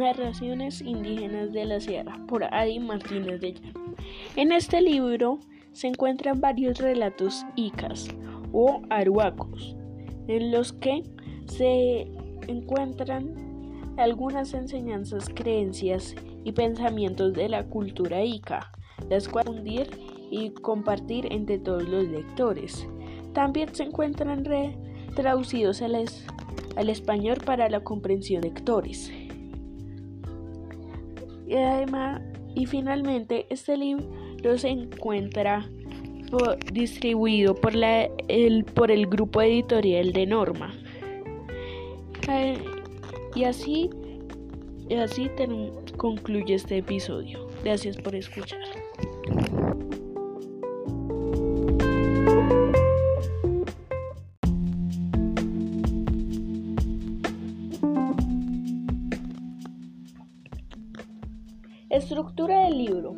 Narraciones indígenas de la Sierra por Adi Martínez de Llano. En este libro se encuentran varios relatos icas o aruacos, en los que se encuentran algunas enseñanzas, creencias y pensamientos de la cultura ica, las cuales y compartir entre todos los lectores. También se encuentran traducidos al español para la comprensión de lectores. Y además, y finalmente, este libro se encuentra distribuido por, la, el, por el grupo editorial de Norma. Eh, y así, y así concluye este episodio. Gracias por escuchar. Estructura del libro.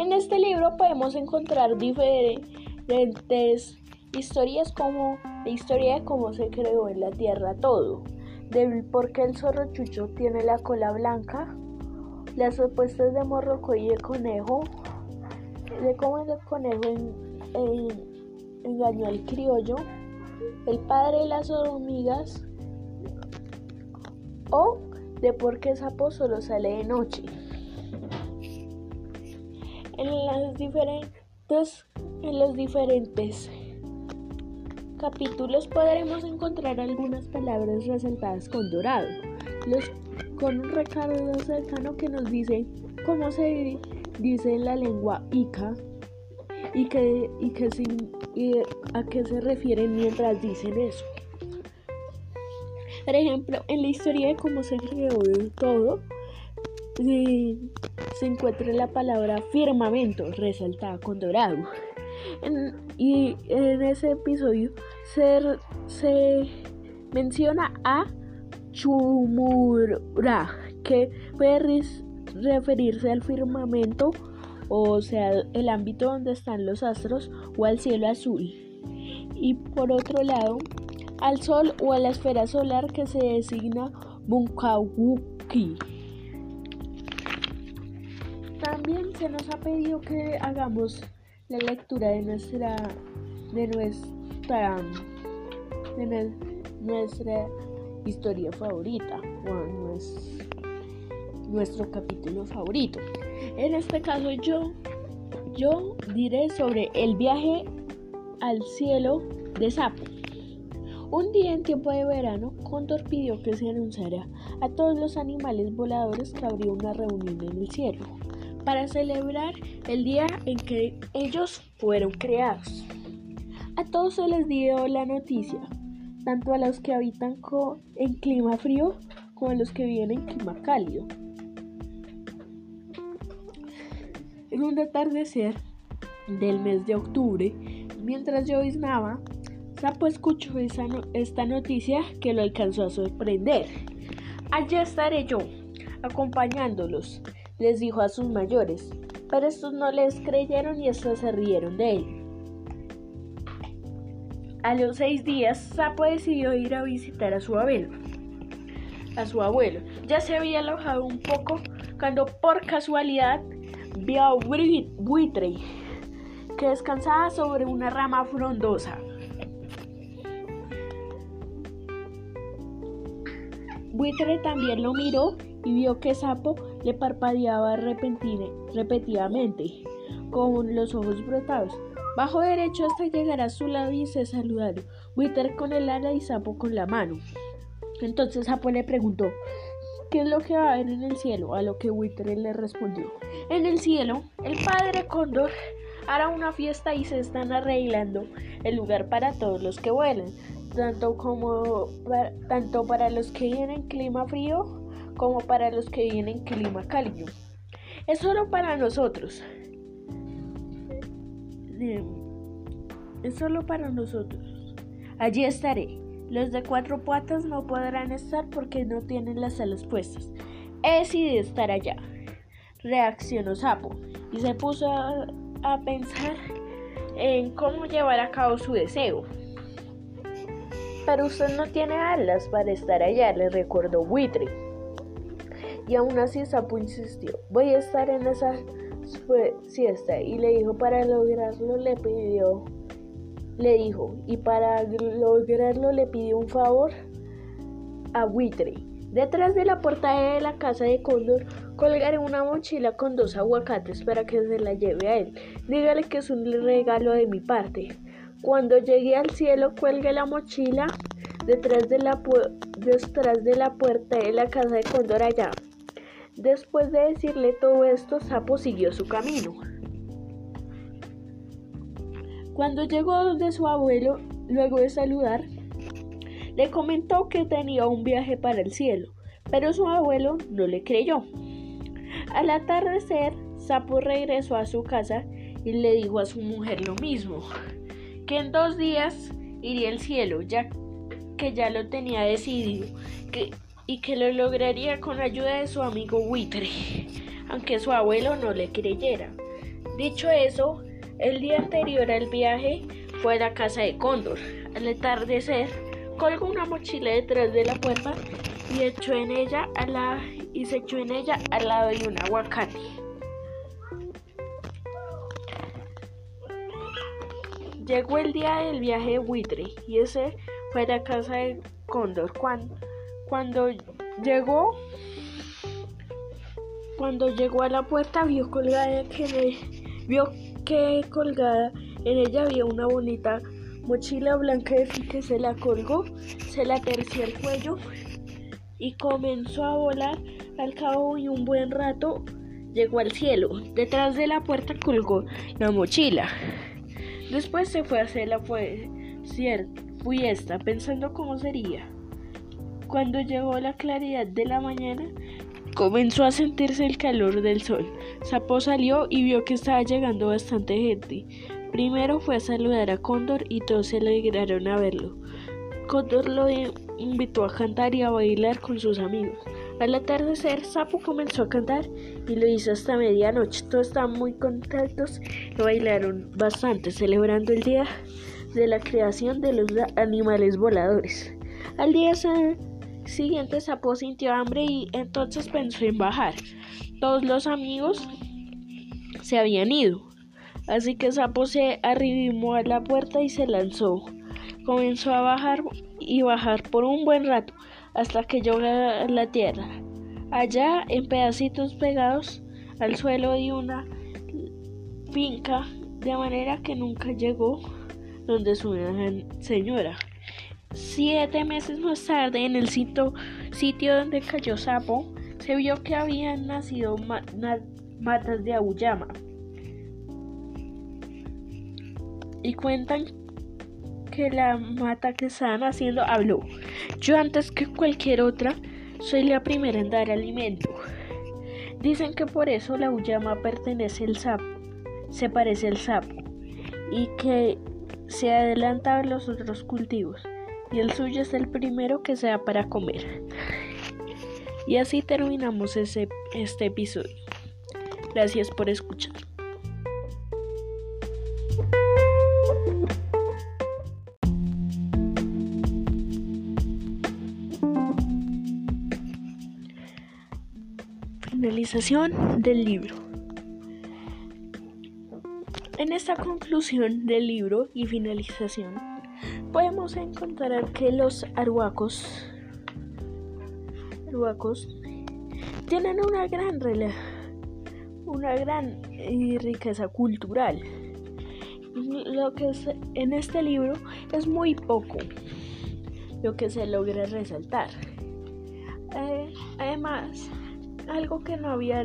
En este libro podemos encontrar diferentes historias como la historia de cómo se creó en la Tierra todo, de por qué el zorro chucho tiene la cola blanca, las respuestas de Morroco y el conejo, de cómo el conejo engañó al criollo, el padre de las hormigas o de por qué el sapo solo sale de noche. En, las diferentes, en los diferentes capítulos podremos encontrar algunas palabras resaltadas con dorado, los, con un recargo cercano que nos dice cómo se dice en la lengua Ica y, que, y, que y a qué se refieren mientras dicen eso. Por ejemplo, en la historia de cómo se creó todo, se encuentra la palabra firmamento resaltada con dorado. y en ese episodio se, se menciona a Chumura, que puede referirse al firmamento, o sea, el ámbito donde están los astros, o al cielo azul. Y por otro lado, al sol o a la esfera solar que se designa Bunkawuki. Se nos ha pedido que hagamos la lectura de nuestra de nuestra de nuestra historia favorita o nuestro capítulo favorito. En este caso yo yo diré sobre el viaje al cielo de Sapo. Un día en tiempo de verano, Cóndor pidió que se anunciara a todos los animales voladores que habría una reunión en el cielo para celebrar el día en que ellos fueron creados. A todos se les dio la noticia, tanto a los que habitan en clima frío como a los que viven en clima cálido. En un atardecer del mes de octubre, mientras lloviznaba, Sapo escuchó esta noticia que lo alcanzó a sorprender. Allá estaré yo, acompañándolos, les dijo a sus mayores, pero estos no les creyeron y estos se rieron de él. A los seis días, Sapo decidió ir a visitar a su abuelo. A su abuelo. Ya se había alojado un poco cuando por casualidad vio a buitre que descansaba sobre una rama frondosa. Buitre también lo miró y vio que Sapo le parpadeaba repetidamente, con los ojos brotados. Bajo derecho hasta llegar a su lado y se saludaron, Witter con el ala y Sapo con la mano. Entonces Sapo le preguntó, ¿qué es lo que va a haber en el cielo? A lo que Witter le respondió, en el cielo, el padre Cóndor hará una fiesta y se están arreglando el lugar para todos los que vuelan, tanto, como, tanto para los que vienen en clima frío como para los que viven en clima cálido. Es solo para nosotros. Es solo para nosotros. Allí estaré. Los de cuatro patas no podrán estar porque no tienen las alas puestas. He decidido estar allá. Reaccionó Sapo y se puso a, a pensar en cómo llevar a cabo su deseo. Pero usted no tiene alas para estar allá, le recordó Buitre. Y aún así Sapo insistió, voy a estar en esa siesta. Y le dijo, para lograrlo le pidió, le dijo, y para lograrlo le pidió un favor a Buitre. Detrás de la puerta de la casa de Cóndor colgaré una mochila con dos aguacates para que se la lleve a él. Dígale que es un regalo de mi parte. Cuando llegue al cielo, cuelgue la mochila detrás de la, detrás de la puerta de la casa de Cóndor allá. Después de decirle todo esto, Sapo siguió su camino. Cuando llegó donde su abuelo, luego de saludar, le comentó que tenía un viaje para el cielo, pero su abuelo no le creyó. Al atardecer, Sapo regresó a su casa y le dijo a su mujer lo mismo, que en dos días iría al cielo, ya que ya lo tenía decidido, y que lo lograría con ayuda de su amigo Buitre, aunque su abuelo no le creyera. Dicho eso, el día anterior al viaje fue a la casa de Cóndor. Al atardecer, colgó una mochila detrás de la puerta y echó en ella y se echó en ella al lado de un aguacate. Llegó el día del viaje de buitre y ese fue a la casa de Cóndor. Cuando, cuando llegó, cuando llegó a la puerta vio colgada que vio que colgada en ella había una bonita mochila blanca de que se la colgó, se la terció el cuello y comenzó a volar. Al cabo de un buen rato llegó al cielo. Detrás de la puerta colgó la mochila. Después se fue a hacer la fiesta pensando cómo sería. Cuando llegó la claridad de la mañana, comenzó a sentirse el calor del sol. Sapo salió y vio que estaba llegando bastante gente. Primero fue a saludar a Cóndor y todos se alegraron a verlo. Cóndor lo invitó a cantar y a bailar con sus amigos. Al atardecer, Sapo comenzó a cantar y lo hizo hasta medianoche. Todos estaban muy contentos y bailaron bastante, celebrando el día de la creación de los animales voladores. Al día siguiente, Sapo sintió hambre y entonces pensó en bajar. Todos los amigos se habían ido. Así que Sapo se arrimó a la puerta y se lanzó. Comenzó a bajar y bajar por un buen rato hasta que llegó a la tierra. Allá, en pedacitos pegados al suelo de una finca, de manera que nunca llegó donde su señora. Siete meses más tarde, en el sitio, sitio donde cayó Sapo, se vio que habían nacido matas de Auyama. y cuentan que la mata que estaban haciendo habló. Yo antes que cualquier otra soy la primera en dar alimento. Dicen que por eso la uyama pertenece al sapo, se parece al sapo y que se adelanta a los otros cultivos y el suyo es el primero que se da para comer. Y así terminamos ese, este episodio. Gracias por escuchar. Finalización del libro. En esta conclusión del libro y finalización, podemos encontrar que los arhuacos, arhuacos tienen una gran una gran riqueza cultural. Lo que es, en este libro es muy poco lo que se logra resaltar. Eh, además, algo que no había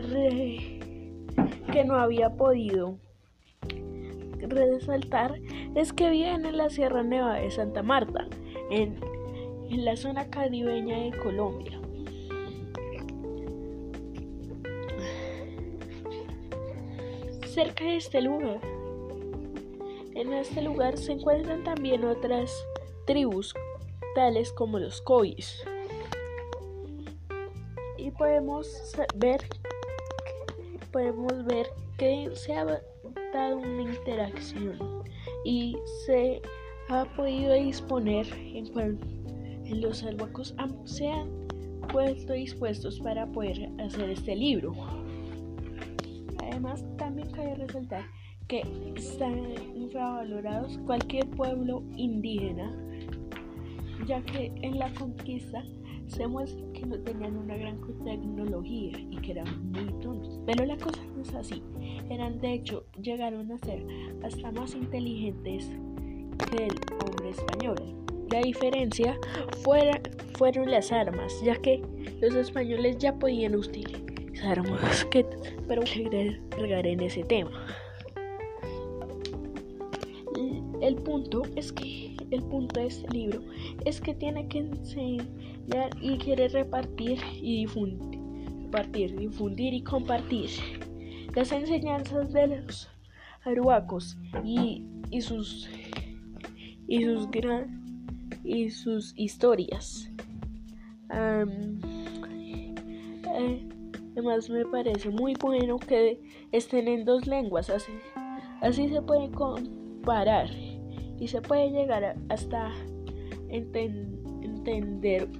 que no había podido resaltar es que viven en la Sierra Nevada de Santa Marta, en, en la zona caribeña de Colombia. Cerca de este lugar, en este lugar se encuentran también otras tribus, tales como los Cois y podemos ver podemos ver que se ha dado una interacción y se ha podido disponer en, los albacos se han puesto dispuestos para poder hacer este libro. Además, también cabe resaltar que están infravalorados cualquier pueblo indígena, ya que en la conquista se muestra que no tenían una gran tecnología y que eran muy tontos. Pero la cosa no es así. Eran de hecho, llegaron a ser hasta más inteligentes que el hombre español. La diferencia fuera, fueron las armas, ya que los españoles ya podían utilizar mosquetes, pero cargar en ese tema. El punto es que el punto de este libro es que tiene que enseñar y quiere repartir y difundir, difundir y compartir las enseñanzas de los aruacos y, y sus y sus gran y sus historias. Um, además me parece muy bueno que estén en dos lenguas, así, así se puede comparar y se puede llegar hasta entender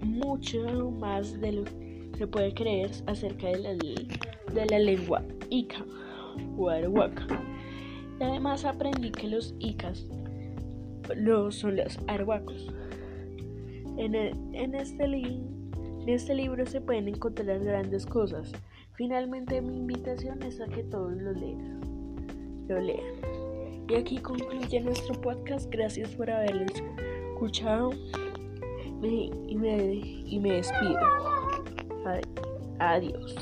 mucho más de lo que se puede creer acerca de la, de la lengua Ica o Arawaka. además aprendí que los Icas son los Arhuacos. En, en, este en este libro se pueden encontrar grandes cosas. Finalmente mi invitación es a que todos lo lean. Lo lean. Y aquí concluye nuestro podcast. Gracias por haberlo escuchado. Y, me, y me despido. Adiós.